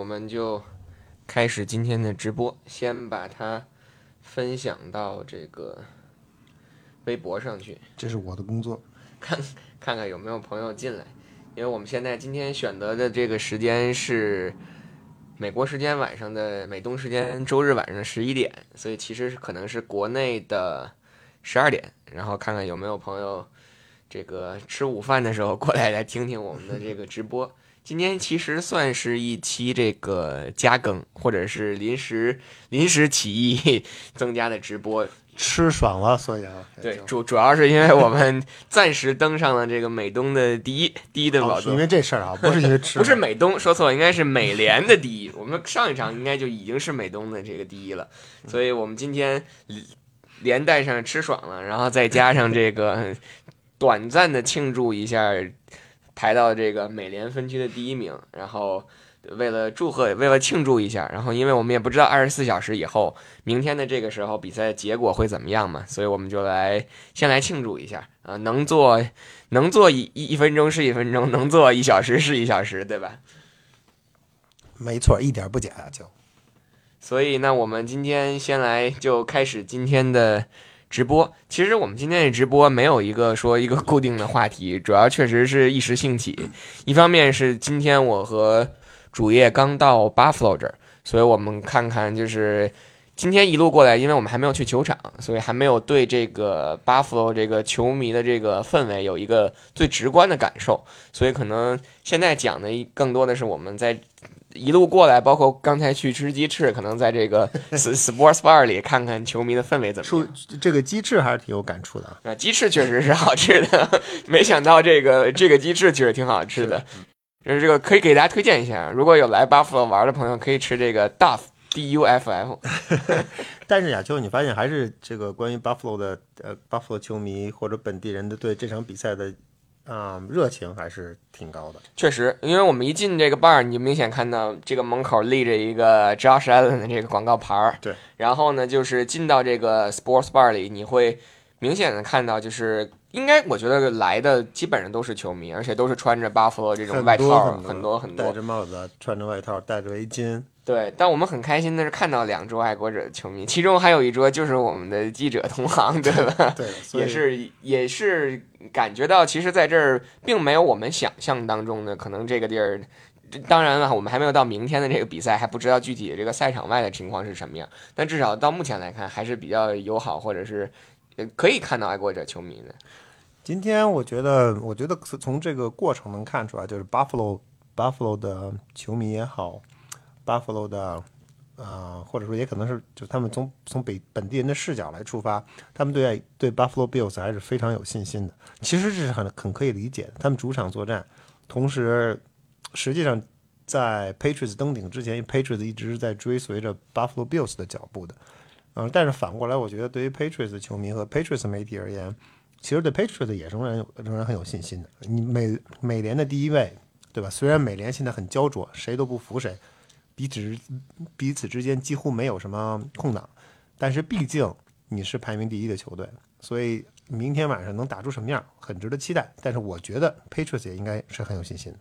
我们就开始今天的直播，先把它分享到这个微博上去，这是我的工作。看看看有没有朋友进来，因为我们现在今天选择的这个时间是美国时间晚上的美东时间周日晚上十一点，所以其实可能是国内的十二点。然后看看有没有朋友这个吃午饭的时候过来来听听我们的这个直播。今天其实算是一期这个加更，或者是临时临时起意 增加的直播。吃爽了，所以啊，对，主主要是因为我们暂时登上了这个美东的第一第一的宝座。因为这事儿啊，不是因为吃，不是美东，说错了，应该是美联的第一。我们上一场应该就已经是美东的这个第一了，所以我们今天连带上吃爽了，然后再加上这个短暂的庆祝一下。排到这个美联分区的第一名，然后为了祝贺，为了庆祝一下，然后因为我们也不知道二十四小时以后，明天的这个时候比赛结果会怎么样嘛，所以我们就来先来庆祝一下啊，能做能做一一分钟是一分钟，能做一小时是一小时，对吧？没错，一点不假就。所以那我们今天先来就开始今天的。直播，其实我们今天的直播没有一个说一个固定的话题，主要确实是一时兴起。一方面是今天我和主页刚到 Buffalo 这儿，所以我们看看就是今天一路过来，因为我们还没有去球场，所以还没有对这个 Buffalo 这个球迷的这个氛围有一个最直观的感受，所以可能现在讲的更多的是我们在。一路过来，包括刚才去吃鸡翅，可能在这个 Sports Bar 里看看球迷的氛围怎么样。这个鸡翅还是挺有感触的啊！鸡翅确实是好吃的，没想到这个这个鸡翅确实挺好吃的。就是这个可以给大家推荐一下，如果有来 Buffalo 玩的朋友，可以吃这个 Duff D U F F。但是亚秋，你发现还是这个关于 Buffalo 的呃 Buffalo 球迷或者本地人的对这场比赛的。啊，热情还是挺高的。确实，因为我们一进这个 bar，你就明显看到这个门口立着一个 Josh Allen 的这个广告牌儿。对。然后呢，就是进到这个 sports bar 里，你会明显的看到，就是应该我觉得来的基本上都是球迷，而且都是穿着 Buffalo 这种外套，很多很多，戴着帽子，穿着外套，戴着围巾。对，但我们很开心的是看到两桌爱国者的球迷，其中还有一桌就是我们的记者同行，对吧？对，也是也是感觉到，其实在这儿并没有我们想象当中的可能这个地儿。当然了，我们还没有到明天的这个比赛，还不知道具体的这个赛场外的情况是什么样。但至少到目前来看，还是比较友好，或者是可以看到爱国者球迷的。今天我觉得，我觉得从这个过程能看出来，就是 Buffalo Buffalo 的球迷也好。Buffalo 的，呃，或者说也可能是，就他们从从北本地人的视角来出发，他们对对 Buffalo Bills 还是非常有信心的。其实这是很很可以理解的。他们主场作战，同时实际上在 Patriots 登顶之前，Patriots 一直是在追随着 Buffalo Bills 的脚步的。嗯，但是反过来，我觉得对于 Patriots 球迷和 Patriots 媒体而言，其实对 Patriots 也仍然仍然很有信心的。你美美联的第一位，对吧？虽然美联现在很焦灼，谁都不服谁。彼此彼此之间几乎没有什么空档，但是毕竟你是排名第一的球队，所以明天晚上能打出什么样，很值得期待。但是我觉得 Patriots 也应该是很有信心的。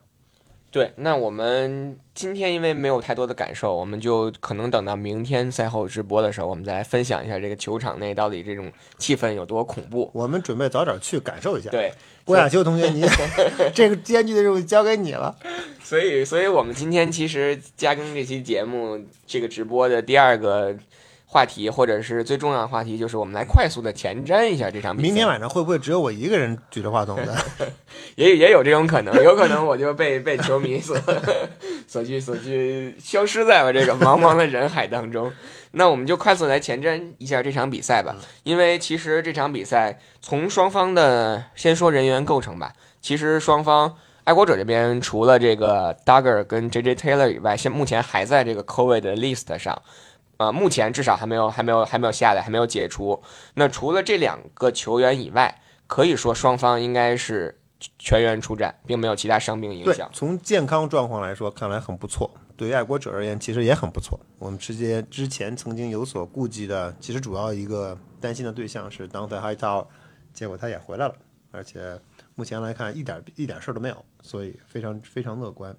对，那我们今天因为没有太多的感受，我们就可能等到明天赛后直播的时候，我们再来分享一下这个球场内到底这种气氛有多恐怖。我们准备早点去感受一下。对，郭亚秋同学，你 这个艰巨的任务交给你了。所以，所以我们今天其实加更这期节目这个直播的第二个。话题或者是最重要的话题，就是我们来快速的前瞻一下这场比赛。明天晚上会不会只有我一个人举着话筒的？也也有这种可能，有可能我就被被球迷所 所去所去消失在了这个茫茫的人海当中。那我们就快速来前瞻一下这场比赛吧，因为其实这场比赛从双方的先说人员构成吧，其实双方爱国者这边除了这个 Duggar 跟 JJ Taylor 以外，现目前还在这个 COVID 的 list 上。啊，目前至少还没有，还没有，还没有下来，还没有解除。那除了这两个球员以外，可以说双方应该是全员出战，并没有其他伤病影响。从健康状况来说，看来很不错。对于爱国者而言，其实也很不错。我们之间之前曾经有所顾忌的，其实主要一个担心的对象是 o n t e Hightower，结果他也回来了，而且目前来看一点一点事儿都没有，所以非常非常乐观。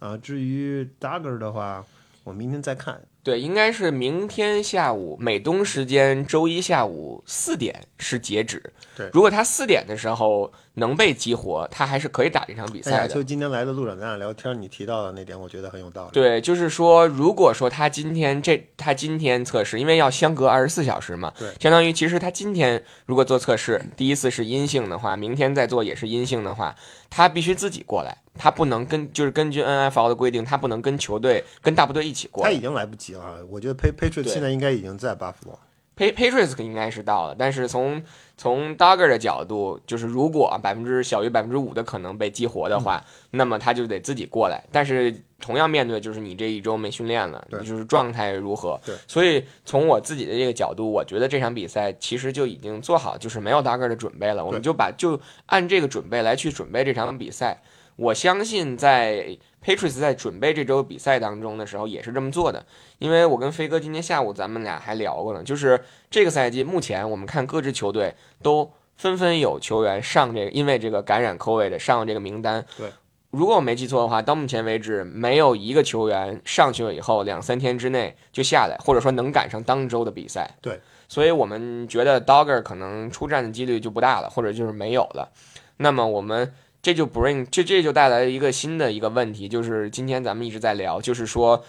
啊，至于 Dagger 的话，我明天再看。对，应该是明天下午美东时间周一下午四点是截止。对如果他四点的时候能被激活，他还是可以打这场比赛的。就今天来的路上，咱俩聊天，你提到的那点，我觉得很有道理。对，就是说，如果说他今天这他今天测试，因为要相隔二十四小时嘛，对相当于其实他今天如果做测试，第一次是阴性的话，明天再做也是阴性的话，他必须自己过来，他不能跟就是根据 NFL 的规定，他不能跟球队跟大部队一起过来。他已经来不及了，我觉得 Pa Patriots 现在应该已经在巴弗罗。Pa Patriots 应该是到了，但是从从 Dogger 的角度，就是如果百分之小于百分之五的可能被激活的话，那么他就得自己过来。但是同样面对就是你这一周没训练了，就是状态如何。对所以从我自己的这个角度，我觉得这场比赛其实就已经做好，就是没有 Dogger 的准备了，我们就把就按这个准备来去准备这场比赛。我相信在 Patriots 在准备这周比赛当中的时候也是这么做的，因为我跟飞哥今天下午咱们俩还聊过呢，就是这个赛季目前我们看各支球队都纷纷有球员上这个，因为这个感染 COVID 的上了这个名单。对，如果我没记错的话，到目前为止没有一个球员上去了以后两三天之内就下来，或者说能赶上当周的比赛。对，所以我们觉得 Dogger 可能出战的几率就不大了，或者就是没有了。那么我们这就 bring 这这就带来一个新的一个问题，就是今天咱们一直在聊，就是说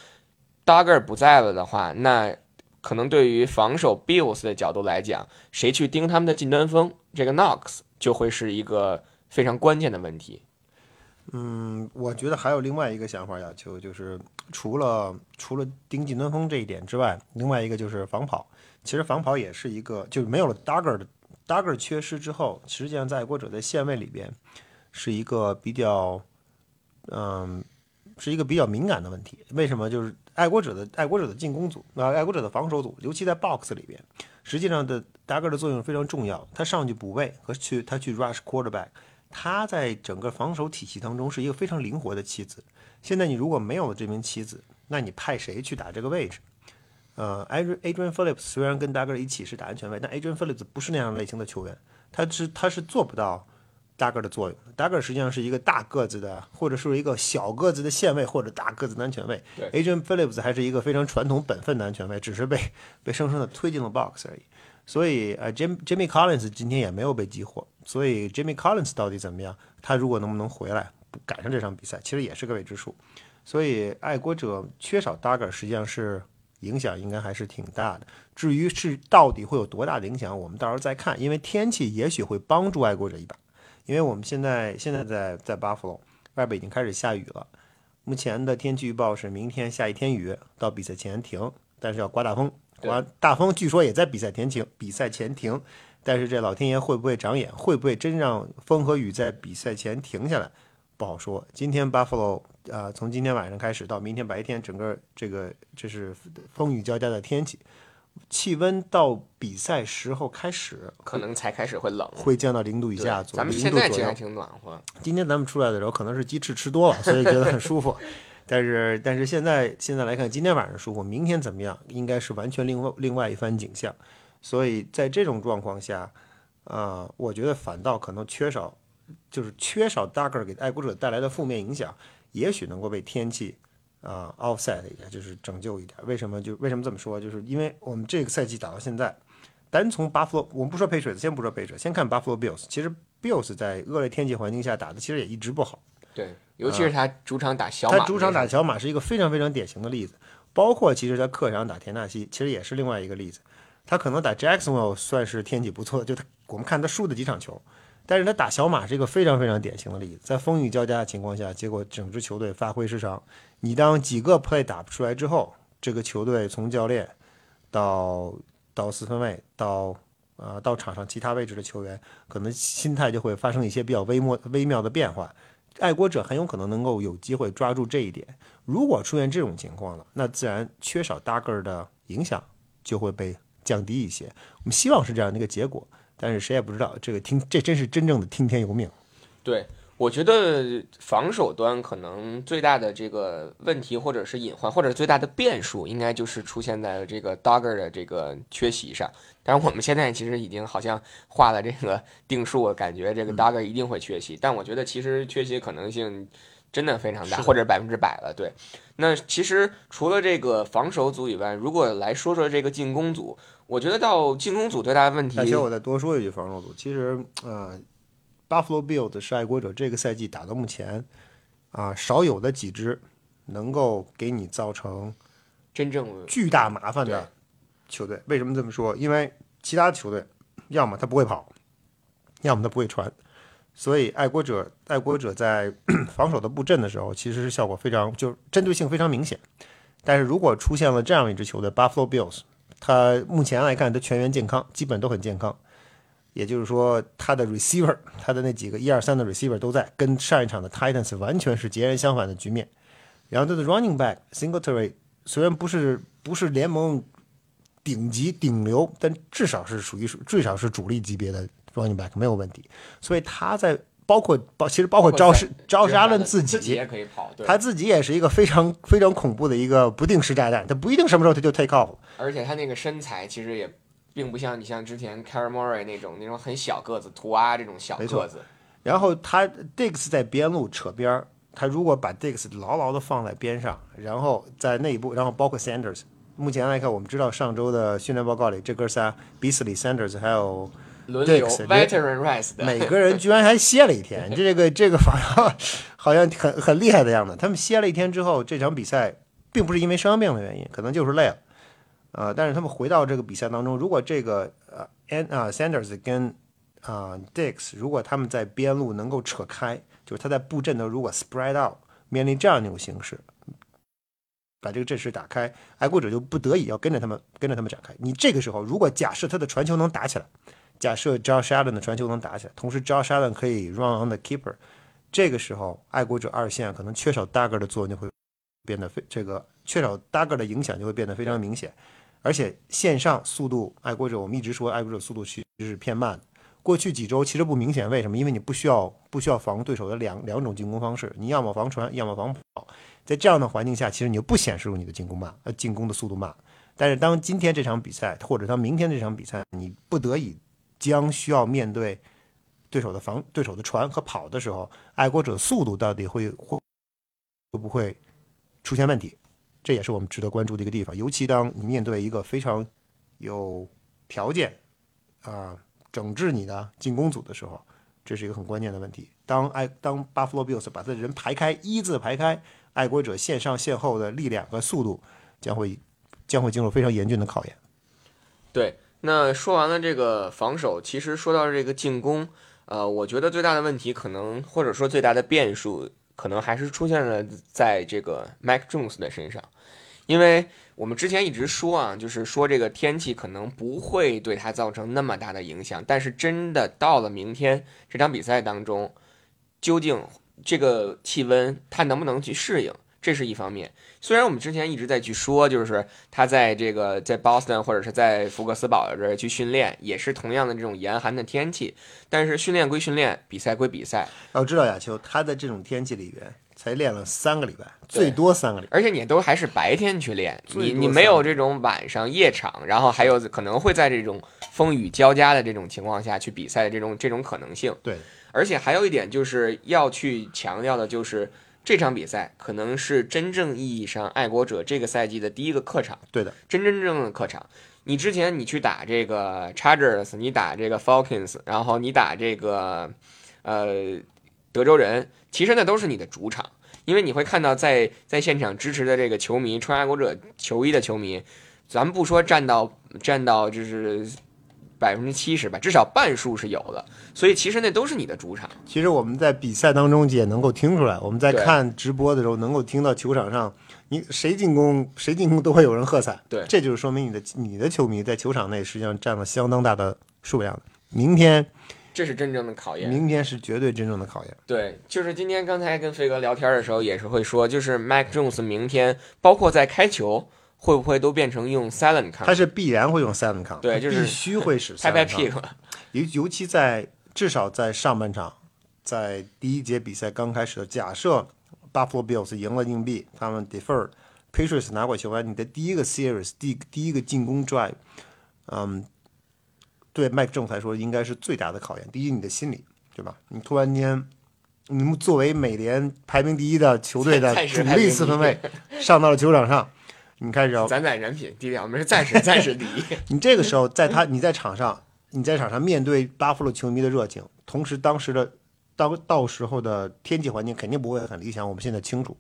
Dogger 不在了的话，那可能对于防守 Bills 的角度来讲，谁去盯他们的近端锋，这个 Knox 就会是一个非常关键的问题。嗯，我觉得还有另外一个想法要求，就是除了除了盯近端锋这一点之外，另外一个就是防跑。其实防跑也是一个，就是没有了 Dagger 的 Dagger 缺失之后，实际上在爱国者的线位里边是一个比较，嗯，是一个比较敏感的问题。为什么？就是爱国者的爱国者的进攻组，啊、爱国者的防守组，尤其在 box 里边，实际上的 Dagger 的作用非常重要。他上去补位和去他去 rush quarterback。他在整个防守体系当中是一个非常灵活的棋子。现在你如果没有了这名棋子，那你派谁去打这个位置？呃，Adrian Adrian Phillips 虽然跟 Dagger 一起是打安全位，但 Adrian Phillips 不是那样类型的球员，他是他是做不到 Dagger 的作用的。Dagger 实际上是一个大个子的，或者是一个小个子的线位或者大个子的安全位。对 Adrian Phillips 还是一个非常传统本分的安全位，只是被被生生的推进了 box 而已。所以呃，Jim Jimmy Collins 今天也没有被激活，所以 Jimmy Collins 到底怎么样？他如果能不能回来赶上这场比赛，其实也是个未知数。所以爱国者缺少 Dagger 实际上是影响应该还是挺大的。至于是到底会有多大的影响，我们到时候再看，因为天气也许会帮助爱国者一把。因为我们现在现在在在 Buffalo 外边已经开始下雨了，目前的天气预报是明天下一天雨，到比赛前停，但是要刮大风。刮大风，据说也在比赛前停，比赛前停。但是这老天爷会不会长眼？会不会真让风和雨在比赛前停下来？不好说。今天 Buffalo 啊、从今天晚上开始到明天白天，整个这个这是风雨交加的天气，气温到比赛时候开始可能才开始会冷。会降到零度以下左右，咱们现在其实还。挺暖和。今天咱们出来的时候可能是鸡翅吃多了，所以觉得很舒服。但是但是现在现在来看，今天晚上舒服，明天怎么样，应该是完全另外另外一番景象。所以在这种状况下，啊、我觉得反倒可能缺少，就是缺少 Dagger 给爱国者带来的负面影响，也许能够被天气啊、offset 一下，就是拯救一点。为什么就为什么这么说？就是因为我们这个赛季打到现在，单从巴弗罗，我们不说 Patriots，先不说 Patriots，先看 Buffalo Bills。其实 Bills 在恶劣天气环境下打的其实也一直不好。对，尤其是他主场打小马，他主场打小马是一个非常非常典型的例子，包括其实他客场打田纳西，其实也是另外一个例子。他可能打 Jacksonville 算是天气不错的，就他我们看他输的几场球，但是他打小马是一个非常非常典型的例子，在风雨交加的情况下，结果整支球队发挥失常。你当几个 play 打不出来之后，这个球队从教练到到四分卫到呃到场上其他位置的球员，可能心态就会发生一些比较微末微妙的变化。爱国者很有可能能够有机会抓住这一点。如果出现这种情况了，那自然缺少 Dagger 的影响就会被降低一些。我们希望是这样的一个结果，但是谁也不知道。这个听，这真是真正的听天由命。对，我觉得防守端可能最大的这个问题，或者是隐患，或者最大的变数，应该就是出现在了这个 Dogger 的这个缺席上。但是，我们现在其实已经好像画了这个定数，感觉这个 Dogger 一定会缺席。但我觉得其实缺席可能性真的非常大，或者百分之百了。对，那其实除了这个防守组以外，如果来说说这个进攻组，我觉得到进攻组最大的问题而，且我再多说一句，防守组其实呃，Buffalo Bills 是爱国者这个赛季打到目前啊、少有的几支能够给你造成真正巨大麻烦的球队。为什么这么说？因为其他球队要么他不会跑，要么他不会传，所以爱国者爱国者在 防守的布阵的时候，其实是效果非常就是针对性非常明显。但是如果出现了这样一支球队 Buffalo Bills，他目前来看他全员健康，基本都很健康。也就是说，他的 receiver，他的那几个一二三的 receiver 都在，跟上一场的 Titans 完全是截然相反的局面。然后他的 running back Singletary 虽然不是不是联盟顶级顶流，但至少是属于至少是主力级别的 running back 没有问题。所以他在包括包其实包括招式招沙伦自自己也可以跑，对，他自己也是一个非常非常恐怖的一个不定时炸弹，他不一定什么时候他就 take off。而且他那个身材其实也并不像你像之前 c a r m o r y 那种那种很小个子图啊这种小个子，然后他 Dix 在边路扯边儿，他如果把 Dix 牢牢的放在边上，然后在内部，然后包括 Sanders，目前来看，我们知道上周的训练报告里，这哥仨 Beasley、Sanders 还有轮流 Dix，veteran rice 的，每个人居然还歇了一天，这个这个好像好像很很厉害的样子。他们歇了一天之后，这场比赛并不是因为伤病的原因，可能就是累了。呃，但是他们回到这个比赛当中，如果这个呃 An 啊 Sanders 跟啊、Dix，如果他们在边路能够扯开，就是他在布阵的如果 spread out，面临这样一种形式，把这个阵势打开，爱国者就不得已要跟着他们跟着他们展开。你这个时候，如果假设他的传球能打起来，假设 Josh Allen 的传球能打起来，同时 Josh Allen 可以 run on the keeper，这个时候爱国者二线可能缺少 dagger 的作用就会变得非这个缺少 dagger 的影响就会变得非常明显，而且线上速度，爱国者我们一直说爱国者速度其实是偏慢的。过去几周其实不明显，为什么？因为你不需要不需要防对手的两两种进攻方式，你要么防传，要么防跑。在这样的环境下，其实你就不显示出你的进攻慢，呃，进攻的速度慢。但是当今天这场比赛，或者当明天这场比赛，你不得已将需要面对对手的防、对手的传和跑的时候，爱国者速度到底会会会不会出现问题？这也是我们值得关注的一个地方。尤其当你面对一个非常有条件啊、整治你的进攻组的时候，这是一个很关键的问题。当爱当 Buffalo Bills 把他的人排开，一字排开，爱国者线上线后的力量和速度将会将会进入非常严峻的考验。对，那说完了这个防守，其实说到这个进攻，呃，我觉得最大的问题可能或者说最大的变数，可能还是出现了在这个 Mac Jones 的身上，因为我们之前一直说啊，就是说这个天气可能不会对他造成那么大的影响，但是真的到了明天这场比赛当中，究竟这个气温他能不能去适应？这是一方面。虽然我们之前一直在去说，就是他在这个在 Boston 或者是在福克斯堡这儿去训练，也是同样的这种严寒的天气，但是训练归训练，比赛归比赛，要知道，亚秋他在这种天气里边才练了三个礼拜，最多三个礼拜。而且你都还是白天去练，你你没有这种晚上夜场，然后还有可能会在这种风雨交加的这种情况下去比赛的这种这种可能性。对，而且还有一点就是要去强调的，就是这场比赛可能是真正意义上爱国者这个赛季的第一个客场。对的，真真正正的客场。你之前你去打这个 Chargers，你打这个 Falcons，然后你打这个呃德州人，其实那都是你的主场，因为你会看到在在现场支持的这个球迷，穿爱国者球衣的球迷，咱们不说站到站到就是百分之七十吧，至少半数是有的，所以其实那都是你的主场。其实我们在比赛当中也能够听出来，我们在看直播的时候能够听到球场上，你谁进攻谁进攻都会有人喝彩。对这就是说明你的你的球迷在球场内实际上占了相当大的数量的。明天，这是真正的考验。明天是绝对真正的考验。对，就是今天刚才跟飞哥聊天的时候，也是会说，就是 Mac Jones 明天包括在开球，会不会都变成用 silent 他 count，是必然会用 silent count，对就是必须会使拍拍屁股。尤尤其在至少在上半场，在第一节比赛刚开始的假设，Buffalo Bills 赢了硬币，他们 defer Patriots 拿过球完，你的第一个 series 第第一个进攻 drive，嗯，对麦克 Jones 来说应该是最大的考验。第一，你的心理，对吧？你突然间你们作为美联排名第一的球队的 主力四分卫上到了球场上，你开始要咱在人品第一，我们是暂时暂时第一。你这个时候在他你在场上，你在场上面对巴夫洛球迷的热情，同时当时的到到时候的天气环境肯定不会很理想，我们现在清楚。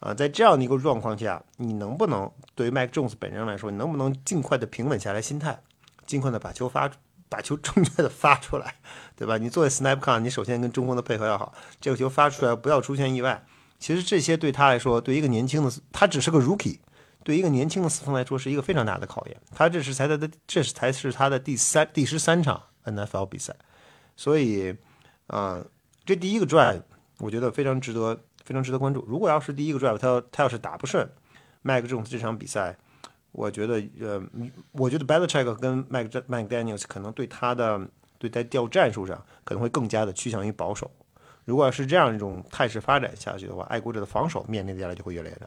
啊，在这样的一个状况下，你能不能对于麦克 Jones 本人来说，你能不能尽快的平稳下来心态，尽快的把球发，把球正确的发出来，对吧？你作为 snap con，你首先跟中锋的配合要好，这个球发出来不要出现意外。其实这些对他来说，对一个年轻的，他只是个 rookie，对一个年轻的四分来说是一个非常大的考验。他这是才他的，这是才是他的第三、第十三场 NFL 比赛，所以，啊、这第一个 drive 我觉得非常值得，非常值得关注。如果要是第一个 drive 他他要是打不顺麦克 Jones 这场比赛，我觉得呃，我觉得 Bellecheck 跟 Mike Mike Daniels 可能对他的对在调战术上可能会更加的趋向于保守。如果要是这样一种态势发展下去的话，爱国者的防守面临的压力就会越来越大。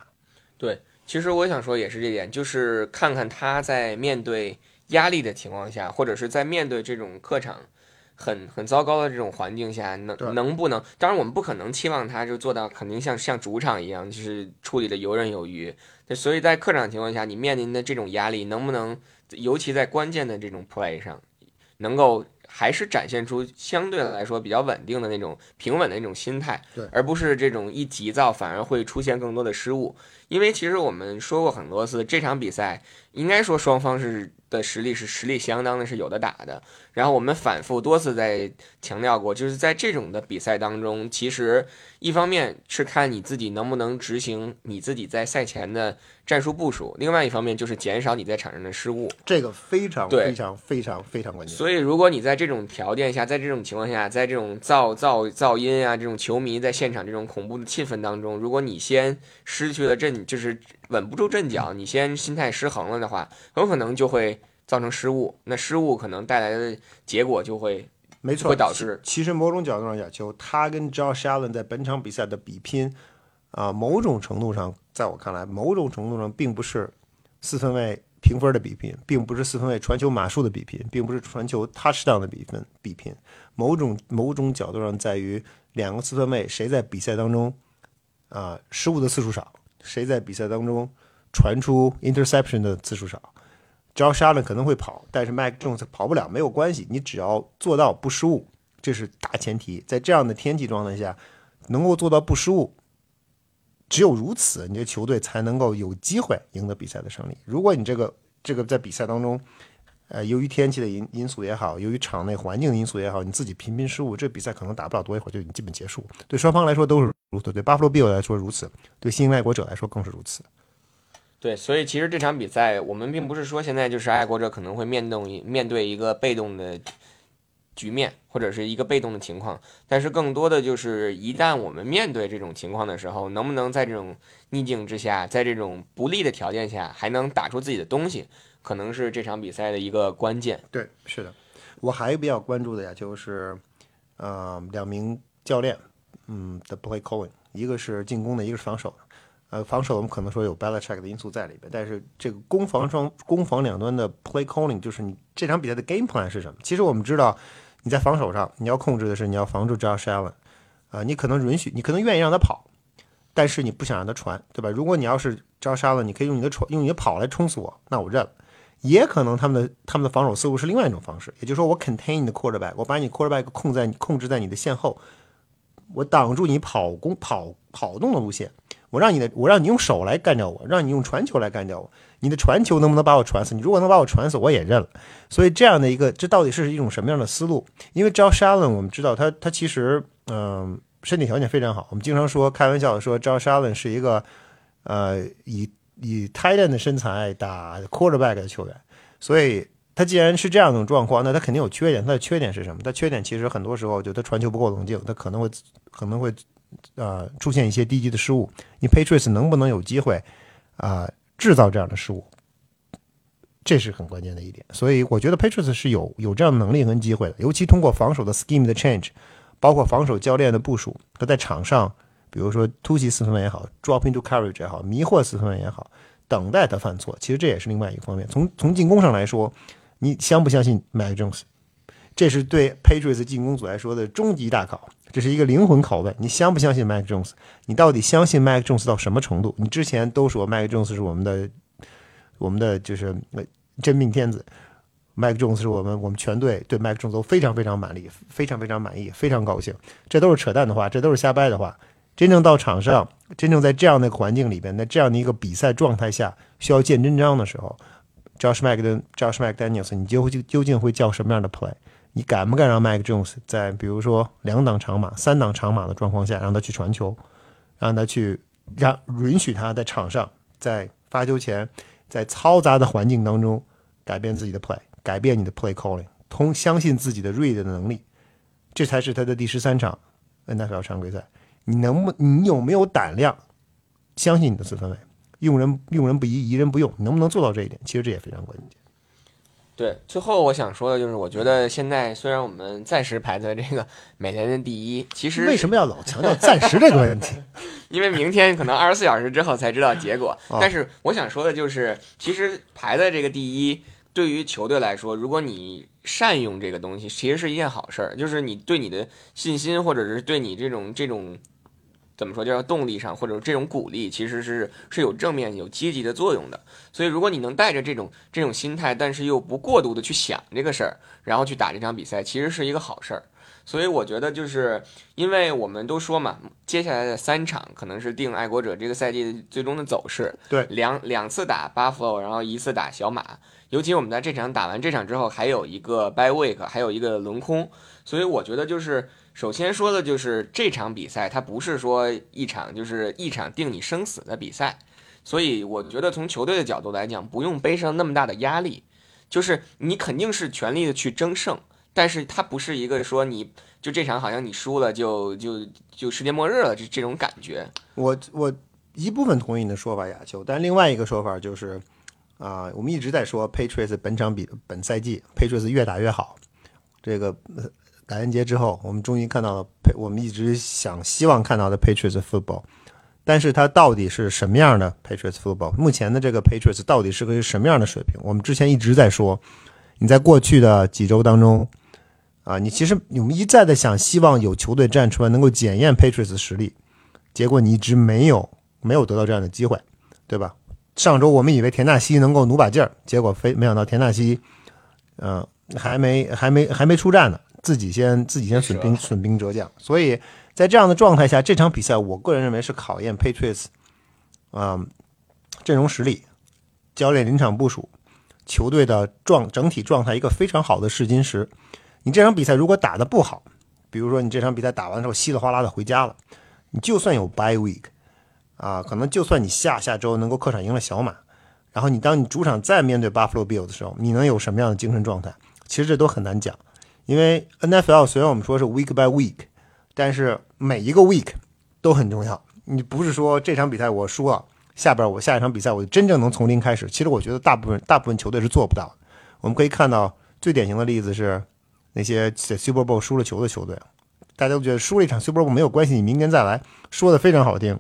对，其实我想说也是这点，就是看看他在面对压力的情况下，或者是在面对这种客场很很糟糕的这种环境下，能能不能？当然，我们不可能期望他就做到肯定像像主场一样，就是处理的游刃有余。对所以在客场情况下，你面临的这种压力，能不能，尤其在关键的这种 play 上，能够还是展现出相对来说比较稳定的那种平稳的那种心态，对而不是这种一急躁反而会出现更多的失误。因为其实我们说过很多次，这场比赛应该说双方是的实力是实力相当的，是有的打的。然后我们反复多次在强调过，就是在这种的比赛当中，其实一方面是看你自己能不能执行你自己在赛前的战术部署，另外一方面就是减少你在场上的失误。这个非常非常非常非常关键。所以，如果你在这种条件下，在这种情况下，在这种噪噪噪音啊，这种球迷在现场这种恐怖的气氛当中，如果你先失去了阵，就是稳不住阵脚，你先心态失衡了的话，很有可能就会造成失误。那失误可能带来的结果就会没错，会导致其其实某种角度上讲，就他跟 Josh Allen 在本场比赛的比拼，啊、某种程度上，在我看来，某种程度上并不是四分卫评分的比拼，并不是四分卫传球码数的比拼，并不是传球 touchdown 的比分比拼。某种某种角度上，在于两个四分卫谁在比赛当中啊、失误的次数少，谁在比赛当中传出 interception 的次数少。Josh Allen 可能会跑，但是 Mike Jones 跑不了，没有关系，你只要做到不失误，这是大前提。在这样的天气状态下，能够做到不失误，只有如此，你的球队才能够有机会赢得比赛的胜利。如果你这个这个在比赛当中，呃，由于天气的因因素也好，由于场内环境的因素也好，你自己频频失误，这比赛可能打不了多一会儿就已经基本结束。对双方来说都是如此，对巴弗罗 B 队来说如此，对新兴爱国者来说更是如此。对，所以其实这场比赛，我们并不是说现在就是爱国者可能会面动面对一个被动的局面，或者是一个被动的情况，但是更多的就是一旦我们面对这种情况的时候，能不能在这种逆境之下，在这种不利的条件下，还能打出自己的东西，可能是这场比赛的一个关键。对，是的。我还比较关注的呀，就是呃两名教练，嗯的 play calling，一个是进攻的，一个是防守的。呃，防守我们可能说有 Belichick 的因素在里边，但是这个攻防双攻防两端的 play calling，就是你这场比赛的 game plan 是什么？其实我们知道你在防守上你要控制的是你要防住 Josh Allen，啊、你可能允许你可能愿意让他跑，但是你不想让他传，对吧？如果你要是 Josh Allen，你可以用你的传用你的跑来冲死我，那我认了。也可能他们的他们的防守思路是另外一种方式，也就是说我 contain 你的 quarterback，我把你 quarterback 控在控制在你的线后，我挡住你跑攻跑跑动的路线，我让你的我让你用手来干掉我，让你用传球来干掉我，你的传球能不能把我传死？你如果能把我传死，我也认了。所以这样的一个这到底是一种什么样的思路？因为 Josh Allen 我们知道他他其实嗯、身体条件非常好，我们经常说开玩笑的说 Josh Allen 是一个呃以以 tighten 的身材打 quarterback 的球员，所以他既然是这样一种状况，那他肯定有缺点。他的缺点是什么？他缺点其实很多时候就他传球不够冷静，他可能会可能会呃出现一些低级的失误。你 Patriots 能不能有机会啊、制造这样的失误？这是很关键的一点。所以我觉得 Patriots 是有有这样的能力跟机会的，尤其通过防守的 scheme 的 change，包括防守教练的部署和在场上。比如说突袭四分卫也好，drop into coverage 也好，迷惑四分卫也好，等待他犯错，其实这也是另外一个方面。从从进攻上来说，你相不相信 Mac Jones？这是对 Patriots 进攻组来说的终极大考，这是一个灵魂拷问。你相不相信 Mac Jones？你到底相信 Mac Jones 到什么程度？你之前都说 Mac Jones 是我们的，我们的就是真命天子。Mike Jones 是我们我们全队对 Mike Jones 都非常非常满意，非常非常满意，非常高兴。这都是扯淡的话，这都是瞎掰的话。真正到场上，真正在这样的环境里边，在这样的一个比赛状态下，需要见真章的时候，Josh Mac 跟 Josh McDaniels，你究竟究竟会叫什么样的 play？你敢不敢让 Mac Jones 在比如说两档长马、三档长马的状况下，让他去传球，让他去让允许他在场上在发球前，在嘈杂的环境当中改变自己的 play，改变你的 play calling，通相信自己的 read 的能力，这才是他的第十三场 NFL 常规赛。你能不？你有没有胆量相信你的四分卫？用人用人不疑，疑人不用。你能不能做到这一点？其实这也非常关键。对，最后我想说的就是，我觉得现在虽然我们暂时排在这个美联的第一，其实为什么要老强调暂时这个问题？因为明天可能二十四小时之后才知道结果。但是我想说的就是，其实排在这个第一，对于球队来说，如果你善用这个东西，其实是一件好事儿。就是你对你的信心，或者是对你这种这种。怎么说？叫动力上，或者这种鼓励，其实是是有正面、有积极的作用的。所以，如果你能带着这种这种心态，但是又不过度的去想这个事儿，然后去打这场比赛，其实是一个好事儿。所以，我觉得就是，因为我们都说嘛，接下来的三场可能是定爱国者这个赛季最终的走势。对，两两次打 Buffalo，然后一次打小马。尤其我们在这场打完这场之后，还有一个 By Week，还有一个轮空。所以，我觉得就是。首先说的就是这场比赛，它不是说一场就是一场定你生死的比赛，所以我觉得从球队的角度来讲，不用背上那么大的压力，就是你肯定是全力的去争胜，但是它不是一个说你就这场好像你输了就就就世界末日了这这种感觉。我我一部分同意你的说法，亚秋，但另外一个说法就是啊，我们一直在说 Patriots 本场比本赛季 Patriots 越打越好，这个。感恩节之后，我们终于看到了我们一直想希望看到的 Patriots football，但是它到底是什么样的 Patriots football？目前的这个 Patriots 到底是个什么样的水平？我们之前一直在说，你在过去的几周当中，啊，你其实我们一再的想希望有球队站出来能够检验 Patriots 实力，结果你一直没有没有得到这样的机会，对吧？上周我们以为田纳西能够努把劲儿，结果非没想到田纳西，嗯，还没还没还没出战呢。自己先自己先损兵损兵折将，所以在这样的状态下，这场比赛我个人认为是考验 Patriots，啊，阵容实力、教练临场部署、球队的状整体状态一个非常好的试金石。你这场比赛如果打得不好，比如说你这场比赛打完之后稀里哗啦的回家了，你就算有 Bye Week，啊，可能就算你下下周能够客场赢了小马，然后你当你主场再面对 Buffalo Bills 的时候，你能有什么样的精神状态？其实这都很难讲。因为 NFL 虽然我们说是 week by week，但是每一个 week 都很重要。你不是说这场比赛我输了，下边我下一场比赛我就真正能从零开始。其实我觉得大部分大部分球队是做不到的。我们可以看到最典型的例子是那些在 Super Bowl 输了球的球队，大家都觉得输了一场 Super Bowl 没有关系，你明年再来，说的非常好听。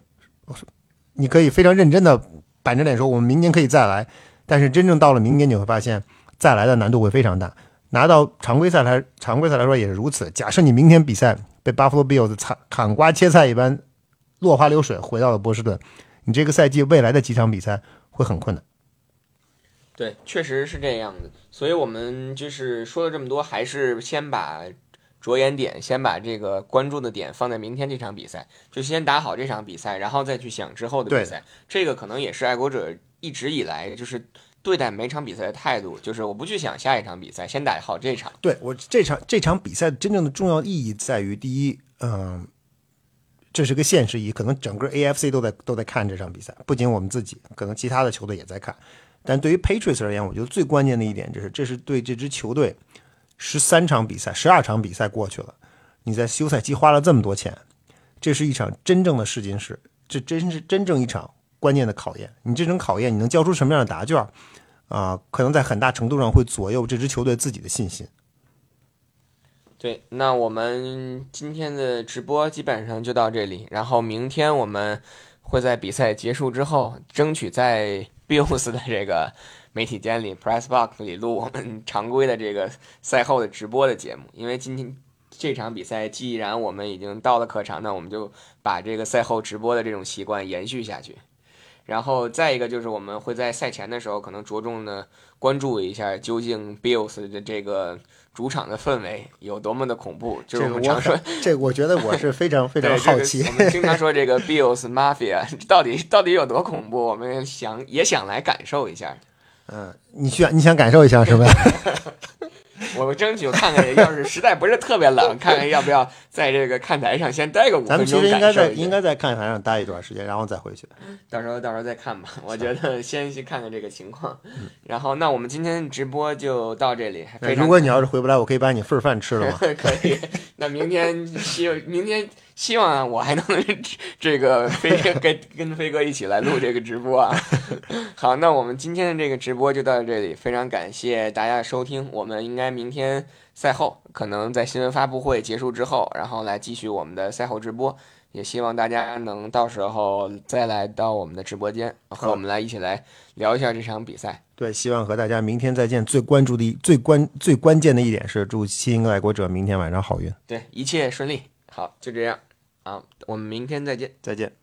你可以非常认真的板着脸说我们明年可以再来，但是真正到了明年你会发现再来的难度会非常大。拿到常规赛来，常规赛来说也是如此。假设你明天比赛被 Buffalo Bills 砍砍瓜切菜一般落花流水回到了波士顿，你这个赛季未来的几场比赛会很困难。对，确实是这样的。所以我们就是说了这么多，还是先把着眼点，先把这个关注的点放在明天这场比赛，就先打好这场比赛，然后再去想之后的比赛。这个可能也是爱国者一直以来就是。对待每场比赛的态度，就是我不去想下一场比赛，先打好这场。对我这场这场比赛真正的重要意义在于，第一，嗯，这是个现实意义，可能整个 AFC 都在都在看这场比赛，不仅我们自己，可能其他的球队也在看。但对于 Patriots 而言，我觉得最关键的一点就是，这是对这支球队十三场比赛、十二场比赛过去了，你在休赛期花了这么多钱，这是一场真正的试金石，这真是真正一场关键的考验。你这种考验，你能交出什么样的答卷？啊，可能在很大程度上会左右这支球队自己的信心。对，那我们今天的直播基本上就到这里，然后明天我们会在比赛结束之后，争取在 Bills 的这个媒体间里 Press Box 里录我们常规的这个赛后的直播的节目，因为今天这场比赛既然我们已经到了客场，那我们就把这个赛后直播的这种习惯延续下去。然后再一个就是我们会在赛前的时候可能着重的关注一下究竟 Bills 的这个主场的氛围有多么的恐怖，就是我们常说。这个我觉得我是非常 非常好奇。我们经常说这个 Bills Mafia 到底到底有多恐怖，我们想也想来感受一下。嗯，你需要你想感受一下是吧？我争取看看，要是实在不是特别冷，看看要不要在这个看台上先待个五分钟。咱们其实应该在应该在看台上待一段时间，然后再回去。到时候到时候再看吧。我觉得 先去看看这个情况。然后，那我们今天直播就到这里。如果你要是回不来，我可以把你份饭吃了吗？可以。那明天希明天。希望我还能 这个飞跟跟飞哥一起来录这个直播啊！好，那我们今天的这个直播就到这里，非常感谢大家的收听。我们应该明天赛后可能在新闻发布会结束之后，然后来继续我们的赛后直播。也希望大家能到时候再来到我们的直播间，和我们来一起来聊一下这场比赛。对，希望和大家明天再见。最关注的、最关、最关键的一点是，祝新爱国者明天晚上好运。对，一切顺利。好，就这样，啊，我们明天再见，再见。